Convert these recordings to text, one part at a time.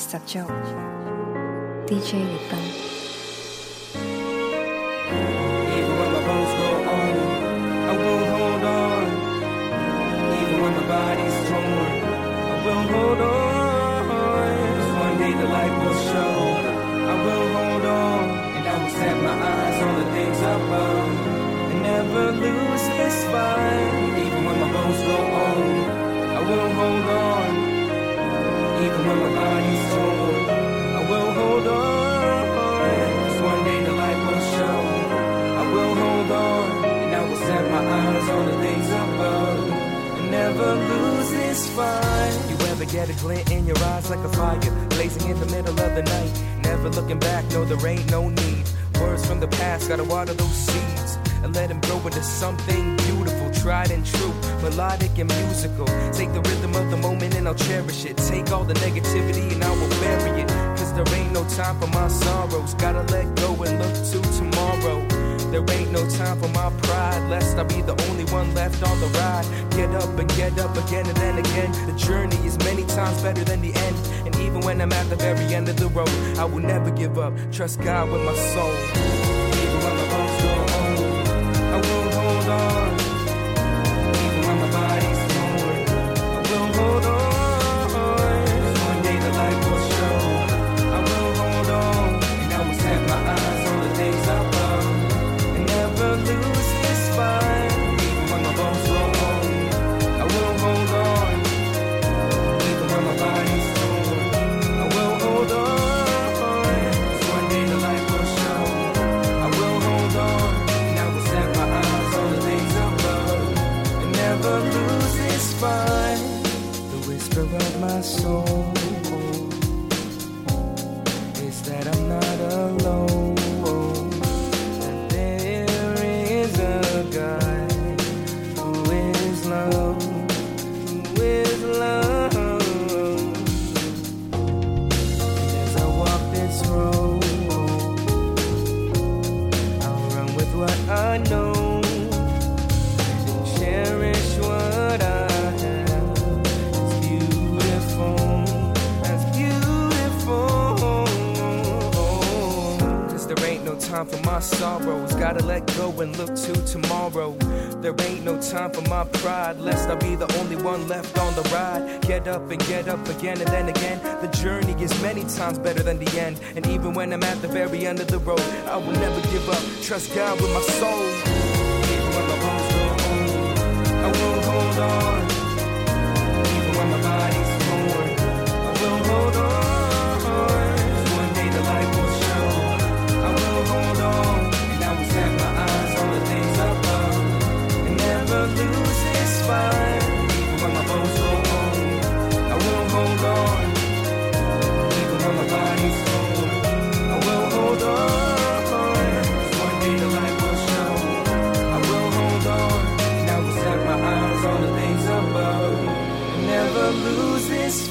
十足，DJ 月斌。 Even when my bones go on, I will hold on. Even when my body's torn, I will hold on. 'Cause one day the light will show. I will hold on, and I will set my eyes on the things above, and never lose this fight. Even when my bones go on, I will hold on. get a glint in your eyes like a fire, blazing in the middle of the night? Never looking back, no, there ain't no need. Words from the past, gotta water those seeds and let them grow into something beautiful, tried and true, melodic and musical. Take the rhythm of the moment and I'll cherish it. Take all the negativity and I will bury it. Cause there ain't no time for my sorrows. Gotta let go and look to tomorrow. There ain't no time for my pride, lest I be the only one left on the ride. Get up and get up again and then again. The journey is many times better than the end. And even when I'm at the very end of the road, I will never give up. Trust God with my soul. Even when my bones go old, I will hold on. Times better than the end. And even when I'm at the very end of the road, I will never give up. Trust God with my soul. Even when my bones go old, I will hold on. Even when my body's torn, I will hold on. One day the light will show. I will hold on, and I will set my eyes on the things above, and never lose this fight. Even when my bones grow old, I will hold on. lose this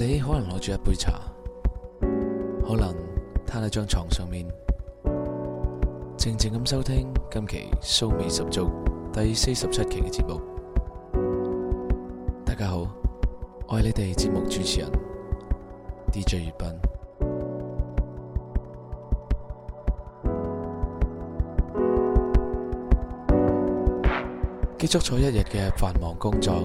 你可能攞住一杯茶，可能摊喺張床上面，靜靜咁收聽今期騷味十足第四十七期嘅節目。大家好，我系你哋節目主持人 DJ 月斌。結束咗一日嘅繁忙工作，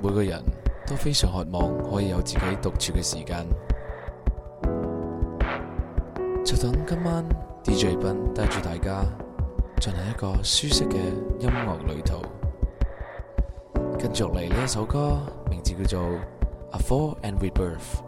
每個人都非常渴望可以有自己独处嘅时间。就等今晚 DJ 斌带住大家进行一个舒适嘅音乐旅途。跟住嚟呢一首歌，名字叫做《A Fall and Rebirth》。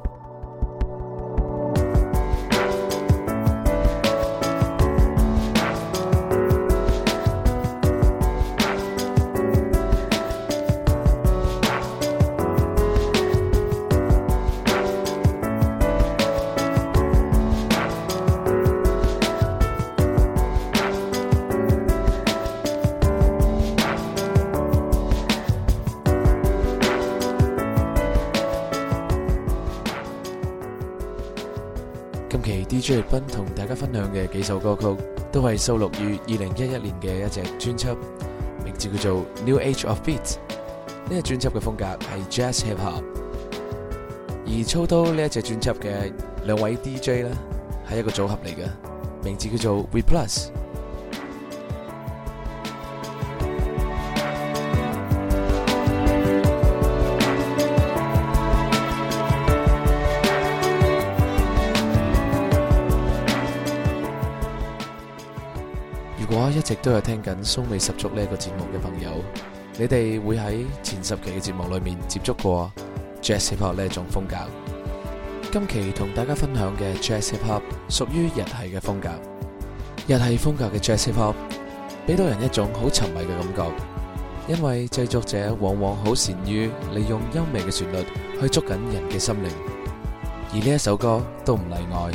今期 DJ 月斌同大家分享嘅几首歌曲，都系收录于二零一一年嘅一只专辑，名字叫做《New Age of Beats》。呢個專輯嘅风格系 Jazz Hip Hop，而操刀呢一只专辑嘅两位 DJ 呢，系一个组合嚟嘅，名字叫做 We Plus。果一直都有聽緊騷味十足呢一個節目嘅朋友，你哋會喺前十期嘅節目裏面接觸過 Jazz Hip Hop 呢一種風格。今期同大家分享嘅 Jazz Hip Hop 屬於日系嘅風格，日系風格嘅 Jazz Hip Hop 俾到人一種好沉迷嘅感覺，因為製作者往往好善於利用優美嘅旋律去捉緊人嘅心靈，而呢一首歌都唔例外。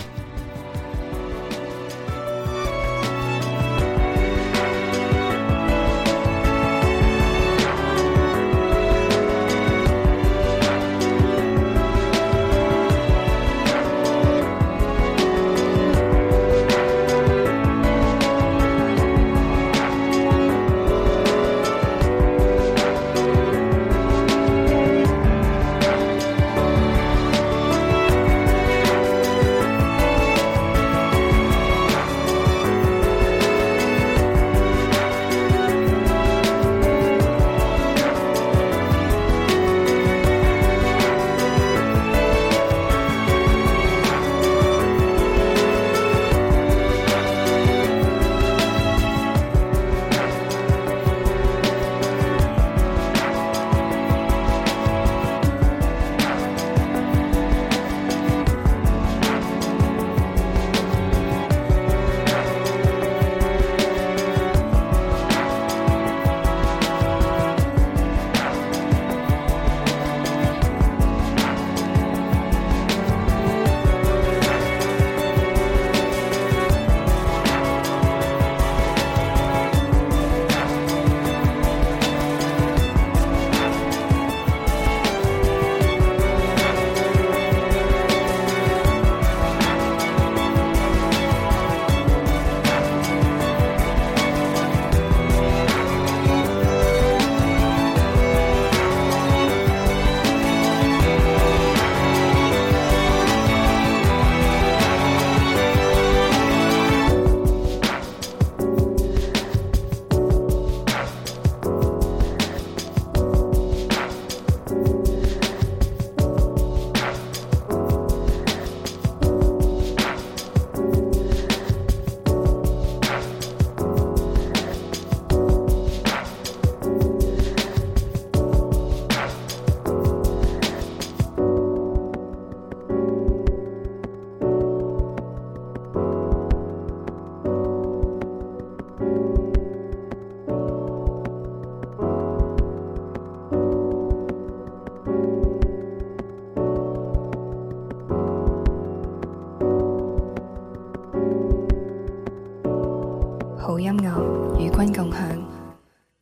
好音樂與君共享，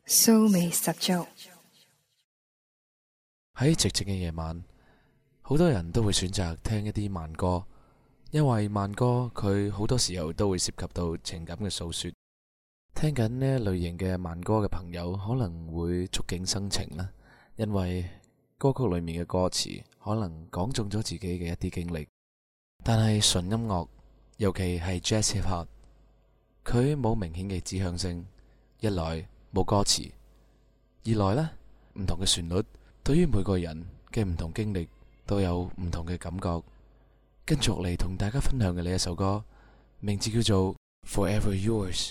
騷味十足。喺寂静嘅夜晚，好多人都會選擇聽一啲慢歌，因為慢歌佢好多時候都會涉及到情感嘅訴說。聽緊呢一類型嘅慢歌嘅朋友可能會觸景生情啦，因為歌曲裏面嘅歌詞可能講中咗自己嘅一啲經歷。但係純音樂，尤其係 Jazz Hip Hop，佢冇明顯嘅指向性，一來冇歌詞，二來呢，唔同嘅旋律。對於每個人嘅唔同經歷都有唔同嘅感覺，跟住嚟同大家分享嘅呢一首歌，名字叫做《Forever Yours》。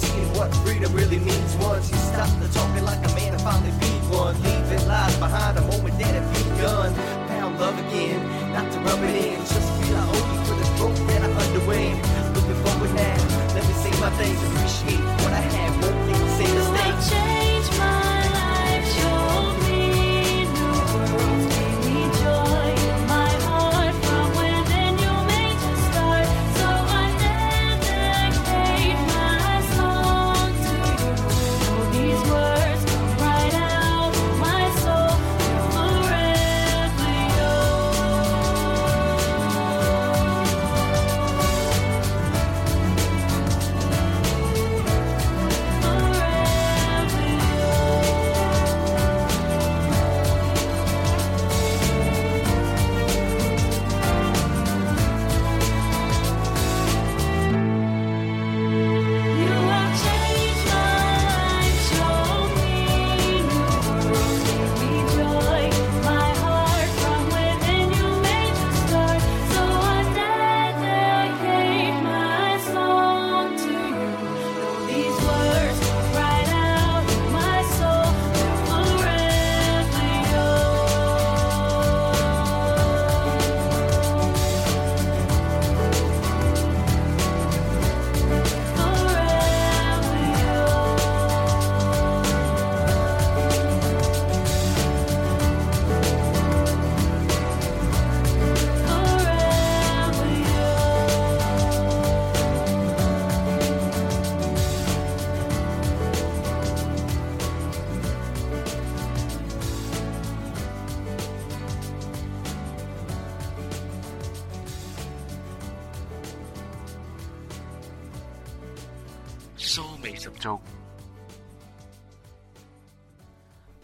Seeing what freedom really means once you stop the talking like a man and finally be one. Leaving lies behind a moment that had begun. Found love again, not to rub it in. Just feel I owe you for the growth that I underwent. Looking forward now, let me say my things. Appreciate what I have, won't make the same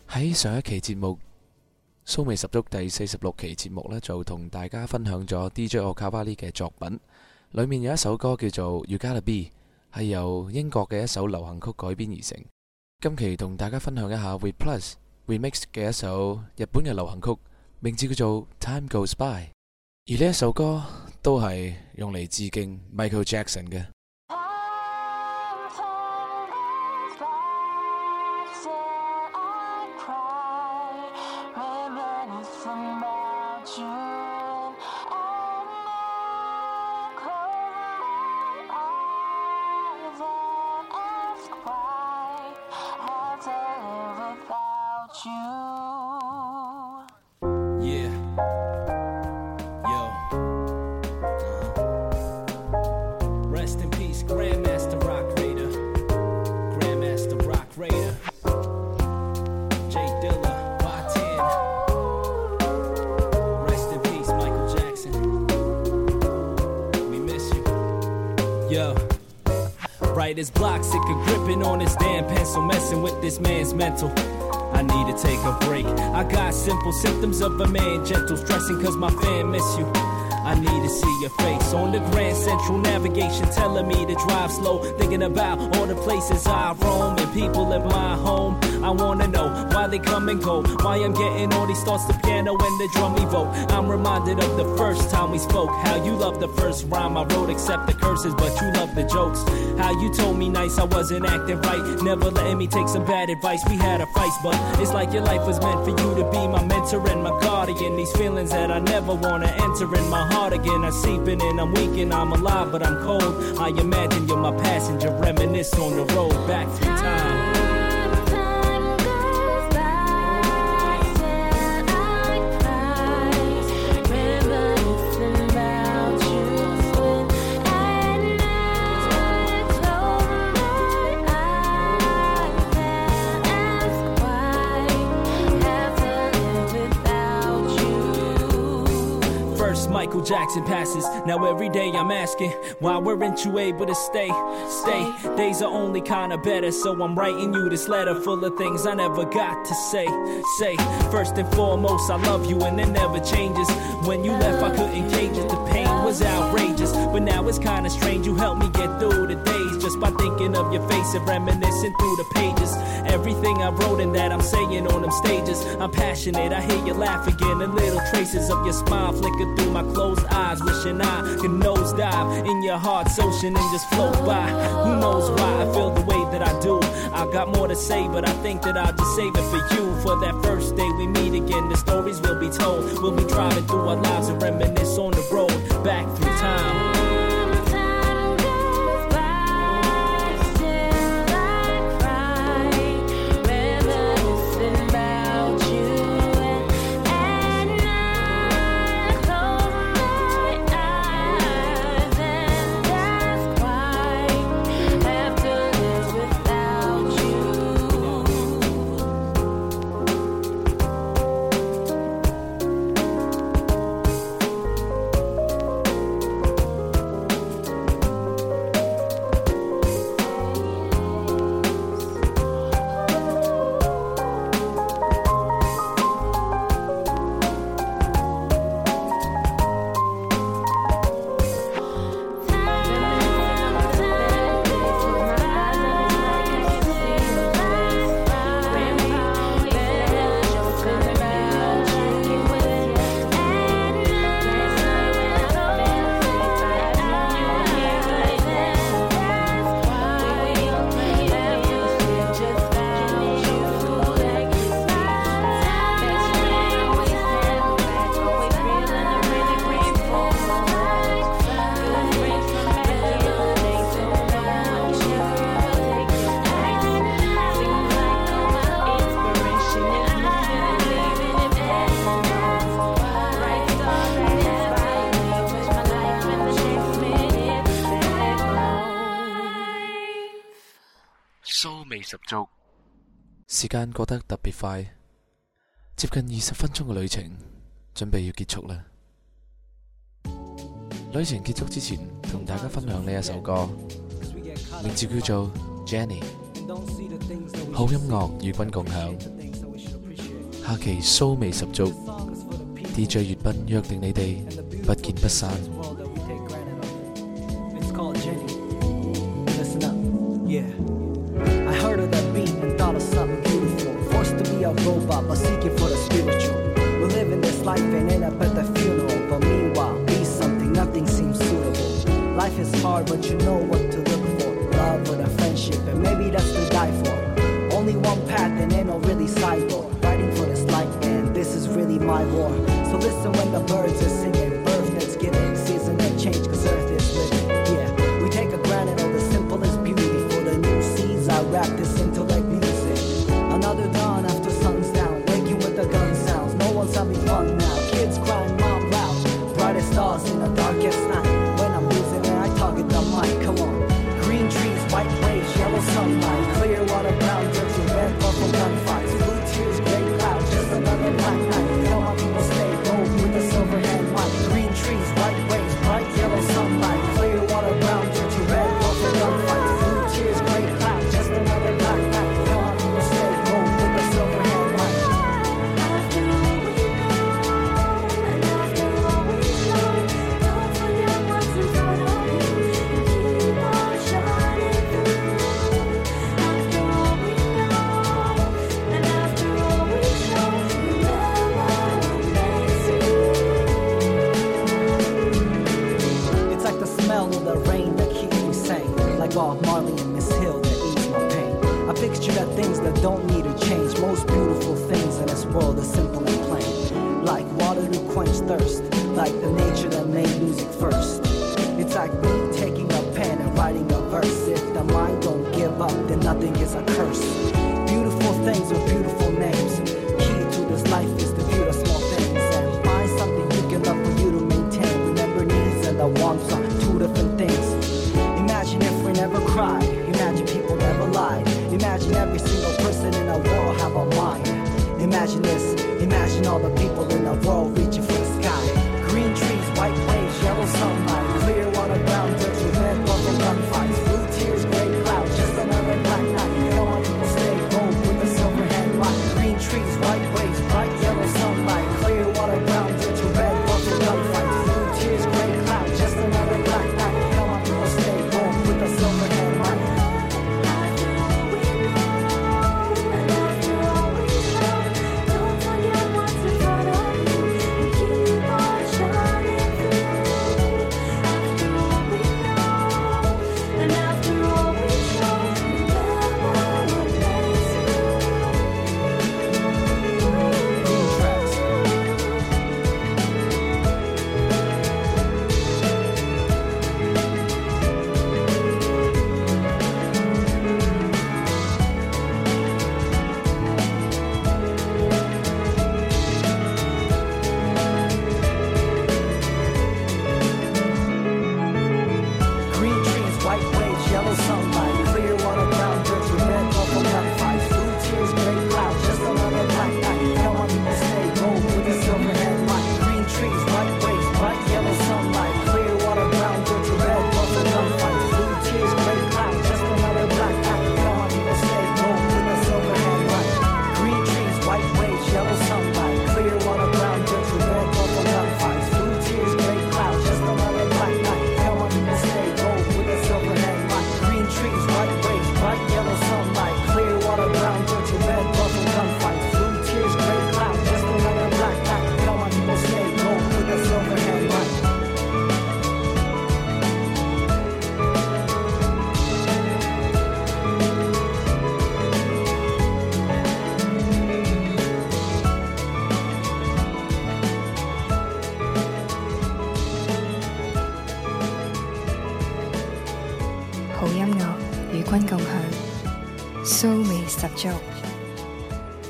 喺上一期節目《蘇味十足》第四十六期節目呢，就同大家分享咗 DJ 奧卡巴利嘅作品，里面有一首歌叫做《You Gotta Be》，係由英國嘅一首流行曲改編而成。今期同大家分享一下 We Plus Remix 嘅一首日本嘅流行曲，名字叫做《Time Goes By》，而呢一首歌都係用嚟致敬 Michael Jackson 嘅。Right as block, sick of gripping on his damn pencil, messing with this man's mental. I need to take a break. I got simple symptoms of a man gentle, stressing cause my fan miss you. I need to see your face on the Grand Central navigation, telling me to drive slow. Thinking about all the places I roam and people in my home. I wanna know why they come and go. Why I'm getting all these thoughts, the piano and the drum evoke. I'm reminded of the first time we spoke. How you loved the first rhyme I wrote, except the curses, but you love the jokes. How you told me nice, I wasn't acting right. Never letting me take some bad advice. We had a fight, but it's like your life was meant for you to be my mentor and my guardian. These feelings that I never wanna enter in my heart again. I'm seeping in, I'm weak and I'm alive, but I'm cold. I imagine you're my passenger, reminisce on the road back through. Time Michael Jackson passes. Now every day I'm asking, why weren't you able to stay? Stay. Days are only kinda better, so I'm writing you this letter full of things I never got to say. Say, first and foremost, I love you and it never changes. When you left, I couldn't cage it. The pain was outrageous, but now it's kinda strange. You helped me get through the days just by thinking of your face and reminiscing through the pages. Everything I wrote and that I'm saying on them stages. I'm passionate, I hear you laugh again. And little traces of your smile flicker through my closed eyes. Wishing I could nosedive in your heart's ocean and just float by. Who knows why I feel the way that I do? I got more to say, but I think that I'll just save it for you. For that first day we meet again, the stories will be told. We'll be driving through our lives and reminisce on the road back through 味十足，時間過得特別快，接近二十分鐘嘅旅程，準備要結束啦。旅程結束之前，同大家分享呢一首歌，名字叫做 Jenny，好音樂與君共享。下期騷味十足，DJ 粵斌約定你哋不見不散。But seeking for the spiritual. We're living this life and end up at the funeral. But meanwhile, be something, nothing seems suitable. Life is hard, but you know what to look for. Love with a friendship, and maybe that's to die for. Only one path and ain't no really sidewalk. Fighting for this life, and this is really my war. So listen when the birds are singing, quench thirst, like the nature that made music first. It's like me taking a pen and writing a verse. If the mind don't give up, then nothing is a curse. Beautiful things with beautiful names. Key to this life is to view the small things and find something big love for you to maintain. Remember needs and the wants are two different things. Imagine if we never cried. Imagine people never lied. Imagine every single person in the world have a mind. Imagine this.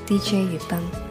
DJ 粤宾。